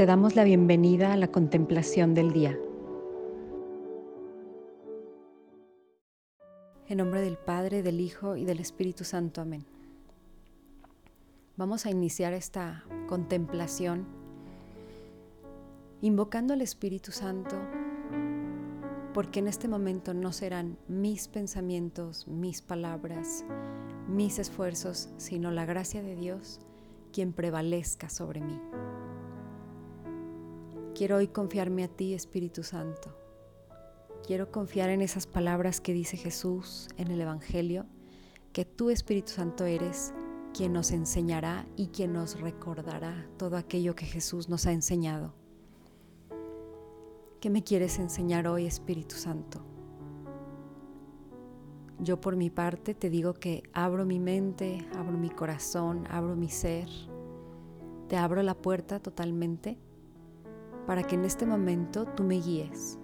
te damos la bienvenida a la contemplación del día. En nombre del Padre, del Hijo y del Espíritu Santo. Amén. Vamos a iniciar esta contemplación invocando al Espíritu Santo porque en este momento no serán mis pensamientos, mis palabras, mis esfuerzos, sino la gracia de Dios quien prevalezca sobre mí. Quiero hoy confiarme a ti, Espíritu Santo. Quiero confiar en esas palabras que dice Jesús en el Evangelio, que tú, Espíritu Santo, eres quien nos enseñará y quien nos recordará todo aquello que Jesús nos ha enseñado. ¿Qué me quieres enseñar hoy, Espíritu Santo? Yo por mi parte te digo que abro mi mente, abro mi corazón, abro mi ser, te abro la puerta totalmente para que en este momento tú me guíes,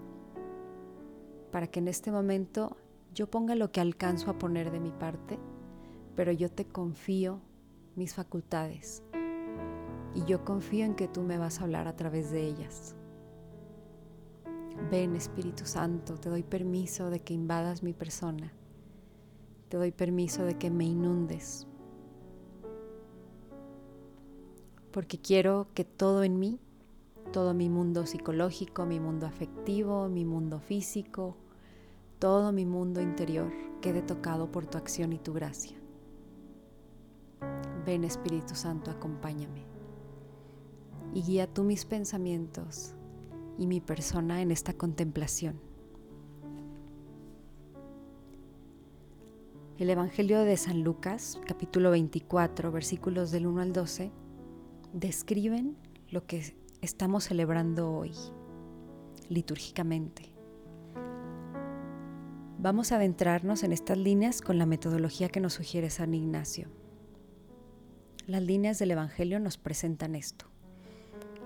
para que en este momento yo ponga lo que alcanzo a poner de mi parte, pero yo te confío mis facultades. Y yo confío en que tú me vas a hablar a través de ellas. Ven Espíritu Santo, te doy permiso de que invadas mi persona, te doy permiso de que me inundes, porque quiero que todo en mí todo mi mundo psicológico, mi mundo afectivo, mi mundo físico, todo mi mundo interior quede tocado por tu acción y tu gracia. Ven Espíritu Santo, acompáñame y guía tú mis pensamientos y mi persona en esta contemplación. El Evangelio de San Lucas, capítulo 24, versículos del 1 al 12, describen lo que estamos celebrando hoy litúrgicamente. Vamos a adentrarnos en estas líneas con la metodología que nos sugiere San Ignacio. Las líneas del Evangelio nos presentan esto.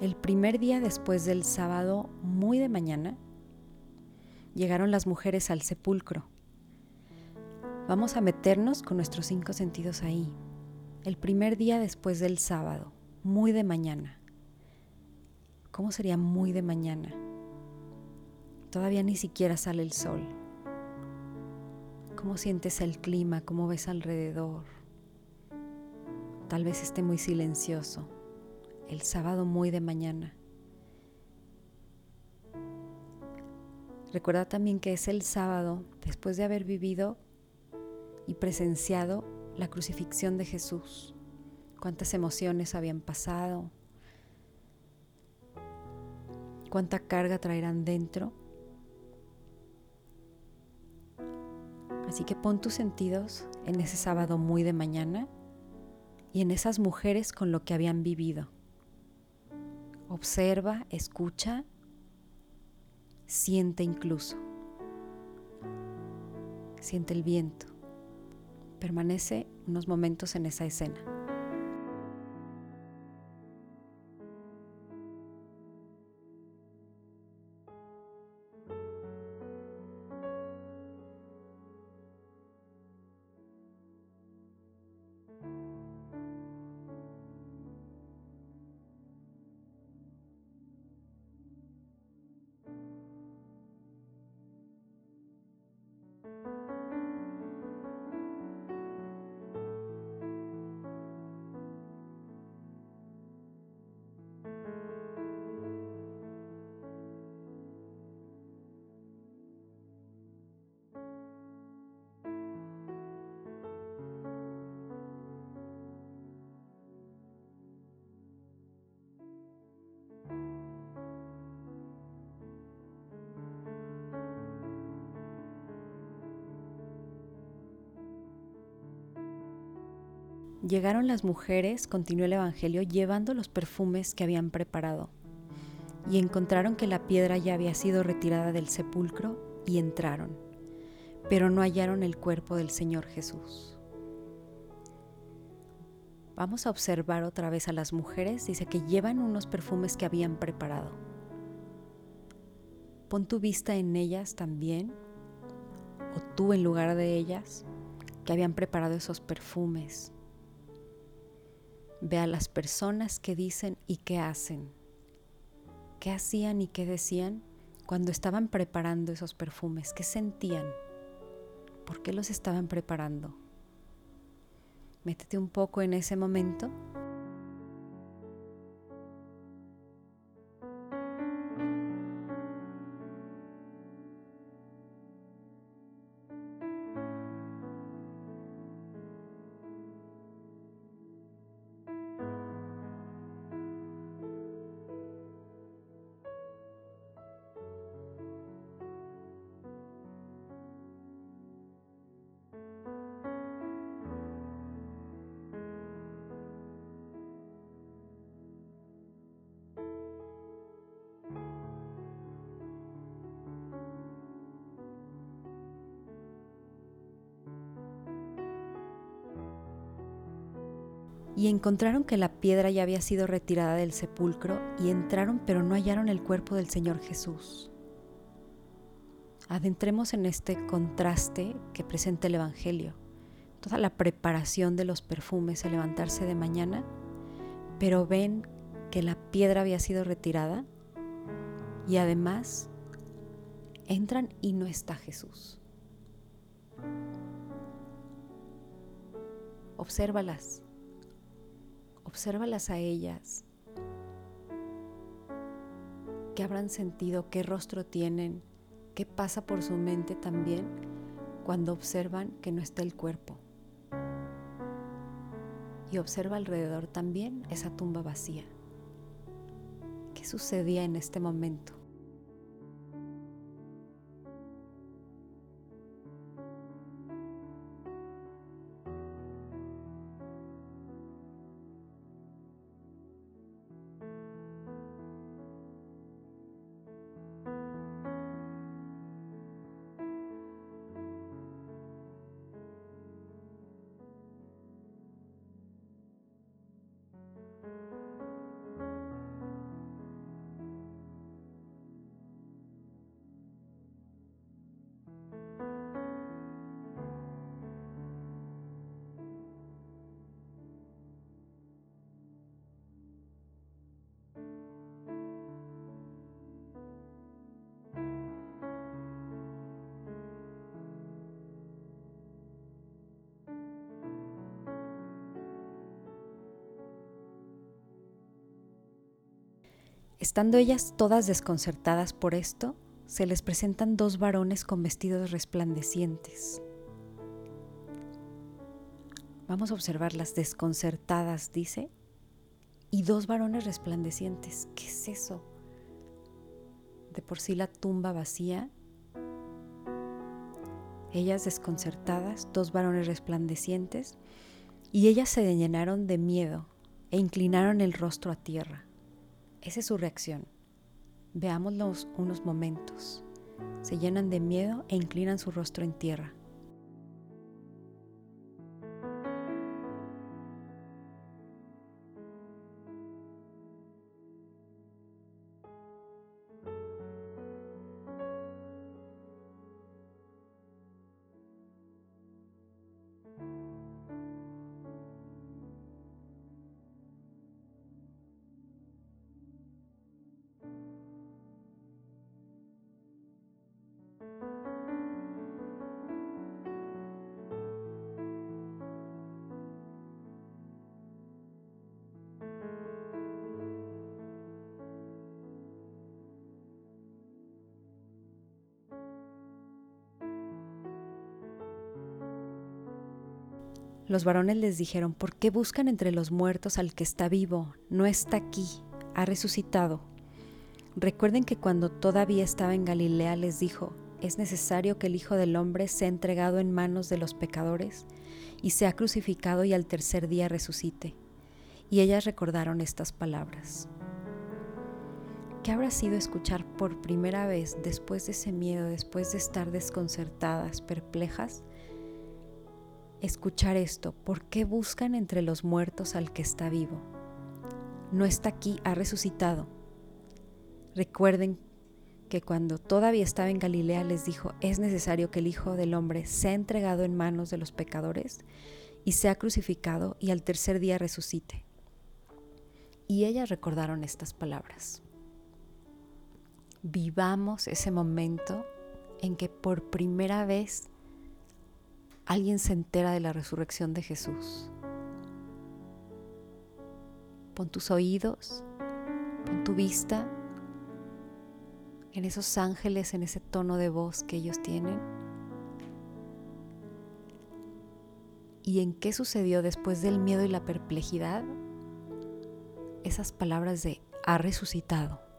El primer día después del sábado, muy de mañana, llegaron las mujeres al sepulcro. Vamos a meternos con nuestros cinco sentidos ahí. El primer día después del sábado, muy de mañana. ¿Cómo sería muy de mañana? Todavía ni siquiera sale el sol. ¿Cómo sientes el clima? ¿Cómo ves alrededor? Tal vez esté muy silencioso. El sábado muy de mañana. Recuerda también que es el sábado después de haber vivido y presenciado la crucifixión de Jesús. Cuántas emociones habían pasado, cuánta carga traerán dentro. Así que pon tus sentidos en ese sábado muy de mañana y en esas mujeres con lo que habían vivido. Observa, escucha, siente incluso. Siente el viento. Permanece unos momentos en esa escena. Llegaron las mujeres, continuó el Evangelio, llevando los perfumes que habían preparado, y encontraron que la piedra ya había sido retirada del sepulcro y entraron, pero no hallaron el cuerpo del Señor Jesús. Vamos a observar otra vez a las mujeres, dice que llevan unos perfumes que habían preparado. Pon tu vista en ellas también, o tú en lugar de ellas, que habían preparado esos perfumes Ve a las personas que dicen y que hacen ¿Qué hacían y qué decían cuando estaban preparando esos perfumes? ¿Qué sentían? ¿Por qué los estaban preparando? Métete un poco en ese momento y encontraron que la piedra ya había sido retirada del sepulcro y entraron pero no hallaron el cuerpo del Señor Jesús. Adentremos en este contraste que presenta el Evangelio, toda la preparación de los perfumes al levantarse de mañana, pero ven que la piedra había sido retirada y además entran y no está Jesús. Obsérvalas Obsérvalas a ellas. ¿Qué habrán sentido? ¿Qué rostro tienen? ¿Qué pasa por su mente también cuando observan que no está el cuerpo? Y observa alrededor también esa tumba vacía. ¿Qué sucedía en este momento? Estando ellas todas desconcertadas por esto, se les presentan dos varones con vestidos resplandecientes. Vamos a observar las desconcertadas, dice, y dos varones resplandecientes. ¿Qué es eso? De por sí la tumba vacía, ellas desconcertadas, dos varones resplandecientes, y ellas se llenaron de miedo e inclinaron el rostro a tierra. Esa es su reacción. Veámoslos unos momentos. Se llenan de miedo e inclinan su rostro en tierra. Los varones les dijeron, ¿por qué buscan entre los muertos al que está vivo? No está aquí, ha resucitado. Recuerden que cuando todavía estaba en Galilea les dijo, es necesario que el Hijo del Hombre sea entregado en manos de los pecadores y sea crucificado y al tercer día resucite. Y ellas recordaron estas palabras. ¿Qué habrá sido escuchar por primera vez después de ese miedo, después de estar desconcertadas, perplejas? Escuchar esto. ¿Por qué buscan entre los muertos al que está vivo? No está aquí, ha resucitado. Recuerden que cuando todavía estaba en Galilea les dijo, es necesario que el Hijo del Hombre sea entregado en manos de los pecadores y sea crucificado y al tercer día resucite. Y ellas recordaron estas palabras. vivamos ese momento en que por primera vez alguien se entera de la resurrección de Jesús. Pon tus oídos, pon tu vista en esos ángeles, en ese tono de voz que ellos tienen. ¿Y en qué sucedió después del miedo y la perplejidad? Esas palabras de ha resucitado.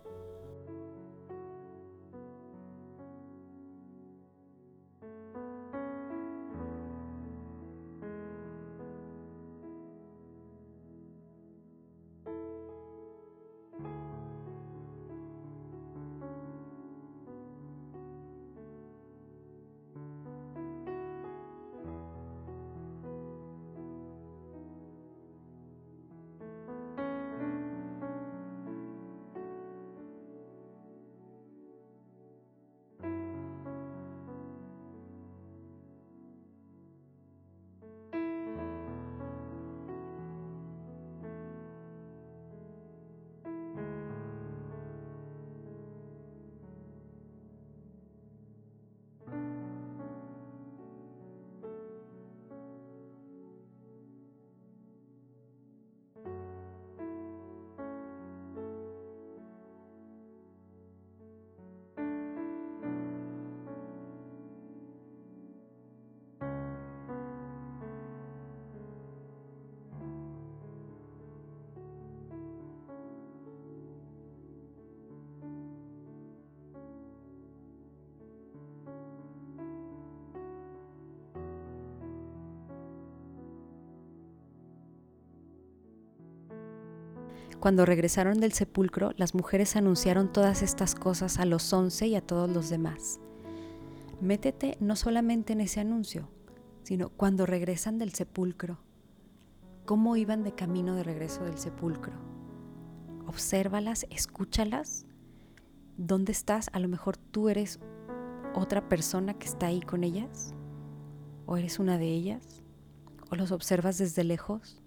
Cuando regresaron del sepulcro, las mujeres anunciaron todas estas cosas a los once y a todos los demás. Métete no solamente en ese anuncio, sino cuando regresan del sepulcro. ¿Cómo iban de camino de regreso del sepulcro? Obsérvalas, escúchalas. ¿Dónde estás? A lo mejor tú eres otra persona que está ahí con ellas. ¿O eres una de ellas? ¿O los observas desde lejos?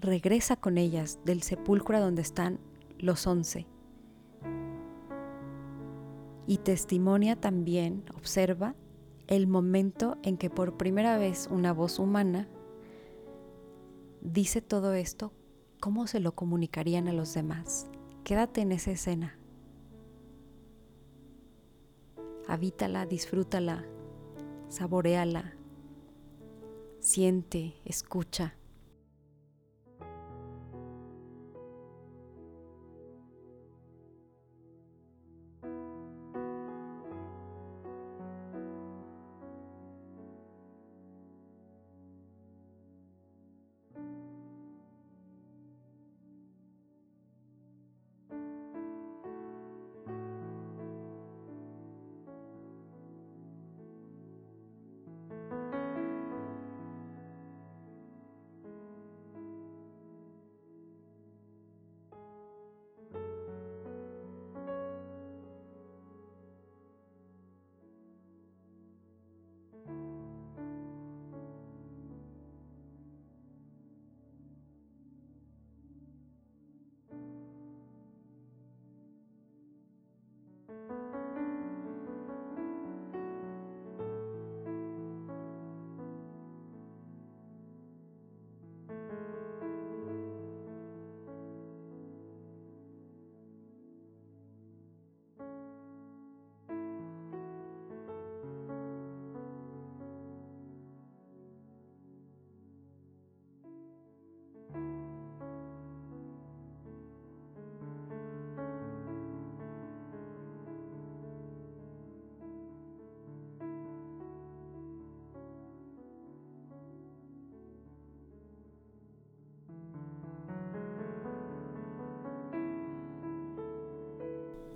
Regresa con ellas del sepulcro donde están los once. Y testimonia también, observa, el momento en que por primera vez una voz humana dice todo esto, ¿cómo se lo comunicarían a los demás? Quédate en esa escena. Habítala, disfrútala, saboreala, siente, escucha.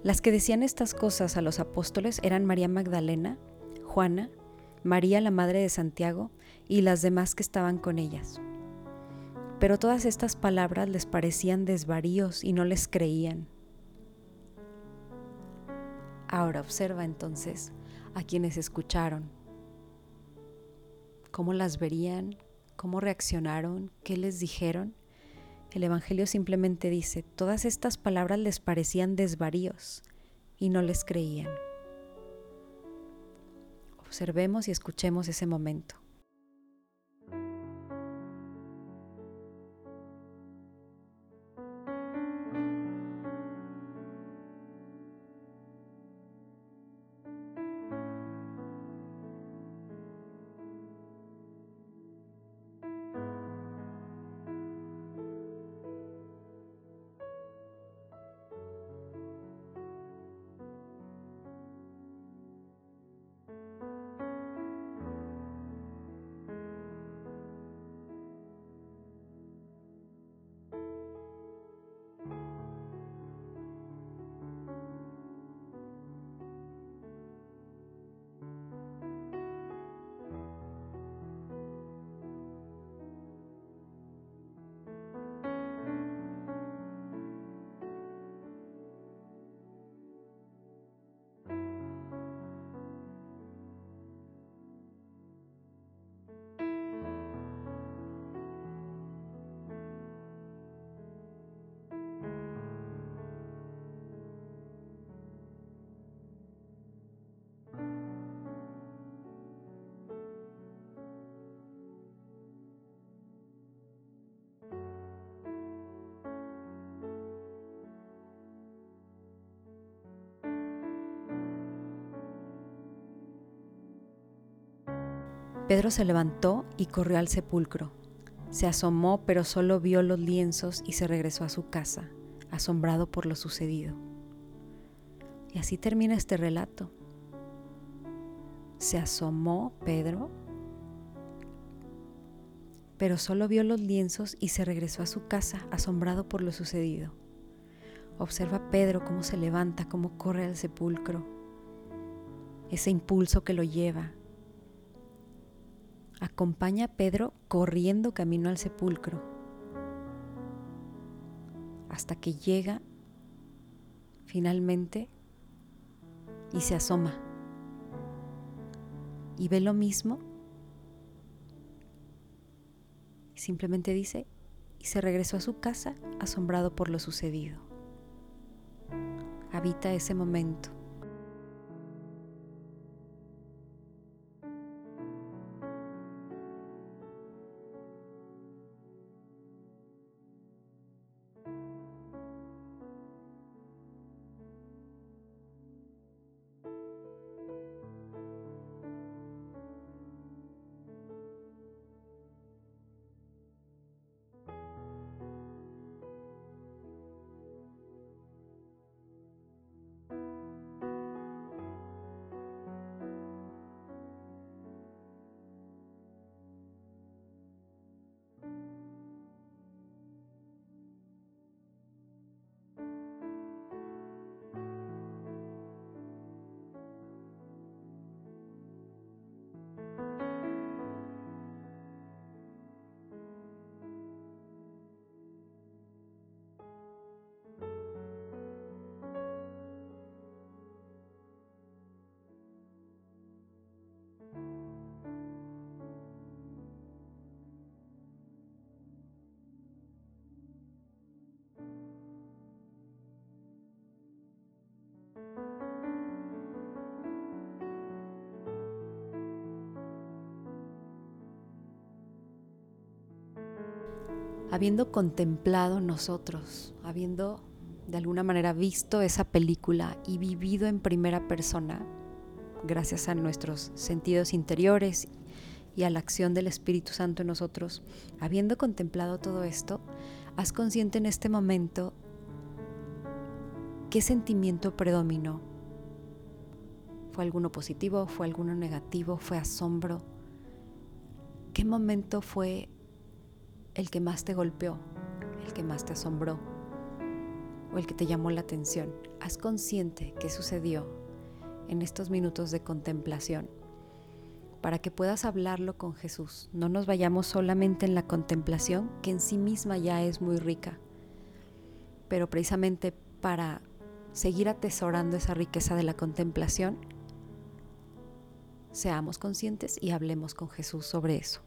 Las que decían estas cosas a los apóstoles eran María Magdalena, Juana, María la Madre de Santiago y las demás que estaban con ellas. Pero todas estas palabras les parecían desvaríos y no les creían. Ahora observa entonces a quienes escucharon, cómo las verían, cómo reaccionaron, qué les dijeron el Evangelio simplemente dice, todas estas palabras les parecían desvaríos y no les creían. Observemos y escuchemos ese momento. Pedro se levantó y corrió al sepulcro. Se asomó, pero solo vio los lienzos y se regresó a su casa, asombrado por lo sucedido. Y así termina este relato. Se asomó Pedro, pero solo vio los lienzos y se regresó a su casa, asombrado por lo sucedido. Observa a Pedro cómo se levanta, cómo corre al sepulcro, ese impulso que lo lleva, acompaña a Pedro corriendo camino al sepulcro hasta que llega finalmente y se asoma. Y ve lo mismo. Simplemente dice y se regresó a su casa asombrado por lo sucedido. Habita ese momento habiendo contemplado nosotros, habiendo de alguna manera visto esa película y vivido en primera persona, gracias a nuestros sentidos interiores y a la acción del Espíritu Santo en nosotros, habiendo contemplado todo esto, haz consciente en este momento qué sentimiento predominó. ¿Fue alguno positivo? ¿Fue alguno negativo? ¿Fue asombro? ¿Qué momento fue el que más te golpeó, el que más te asombró o el que te llamó la atención. Haz consciente qué sucedió en estos minutos de contemplación para que puedas hablarlo con Jesús. No nos vayamos solamente en la contemplación, que en sí misma ya es muy rica, pero precisamente para seguir atesorando esa riqueza de la contemplación, seamos conscientes y hablemos con Jesús sobre eso.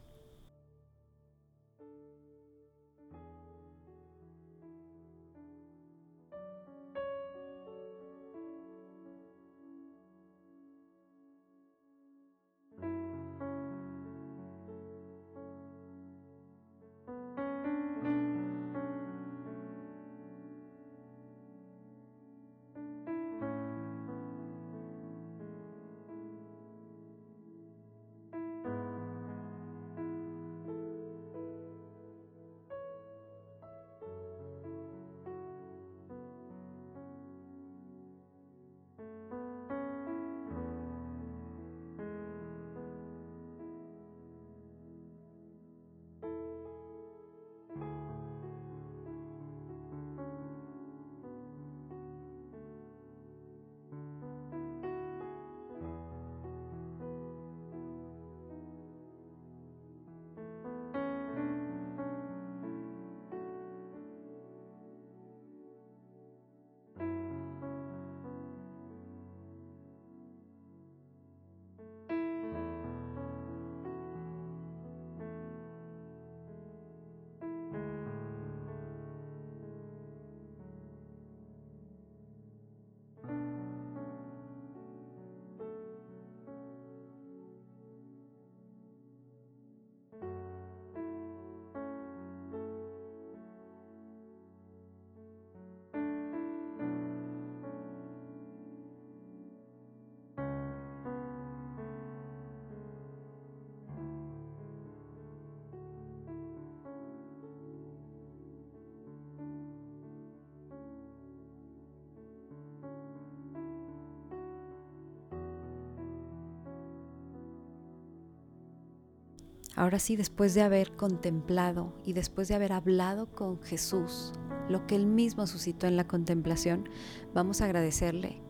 Ahora sí, después de haber contemplado y después de haber hablado con Jesús, lo que Él mismo suscitó en la contemplación, vamos a agradecerle.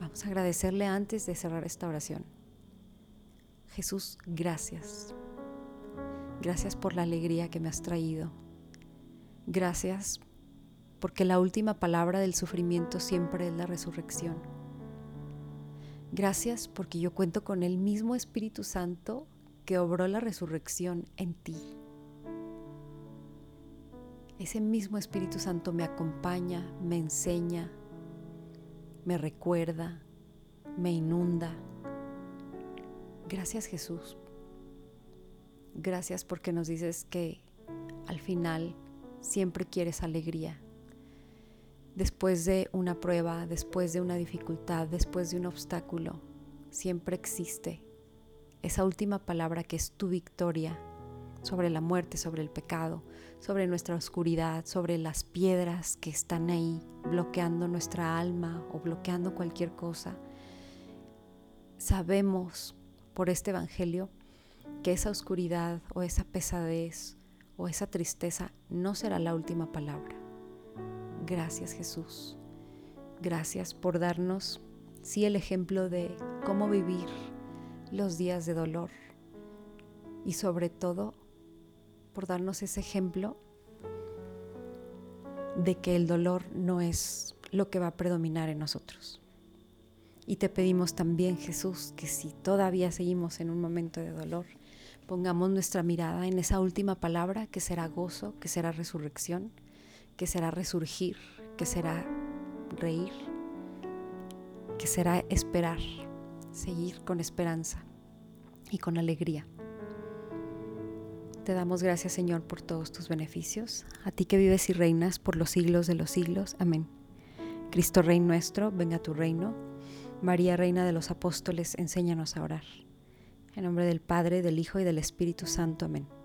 Vamos a agradecerle antes de cerrar esta oración. Jesús, gracias. Gracias por la alegría que me has traído. Gracias porque la última palabra del sufrimiento siempre es la resurrección. Gracias porque yo cuento con el mismo Espíritu Santo que obró la resurrección en ti. Ese mismo Espíritu Santo me acompaña, me enseña, me recuerda, me inunda. Gracias Jesús. Gracias porque nos dices que al final siempre quieres alegría. Después de una prueba, después de una dificultad, después de un obstáculo, siempre existe esa última palabra que es tu victoria sobre la muerte, sobre el pecado, sobre nuestra oscuridad, sobre las piedras que están ahí bloqueando nuestra alma o bloqueando cualquier cosa. Sabemos por este Evangelio que esa oscuridad o esa pesadez o esa tristeza no será la última palabra. Gracias Jesús. Gracias por darnos, sí, el ejemplo de cómo vivir los días de dolor y sobre todo por darnos ese ejemplo de que el dolor no es lo que va a predominar en nosotros. Y te pedimos también, Jesús, que si todavía seguimos en un momento de dolor, pongamos nuestra mirada en esa última palabra que será gozo, que será resurrección, que será resurgir, que será reír, que será esperar seguir con esperanza y con alegría. Te damos gracias Señor por todos tus beneficios, a ti que vives y reinas por los siglos de los siglos. Amén. Cristo Rey nuestro, venga tu reino. María Reina de los Apóstoles, enséñanos a orar. En nombre del Padre, del Hijo y del Espíritu Santo. Amén.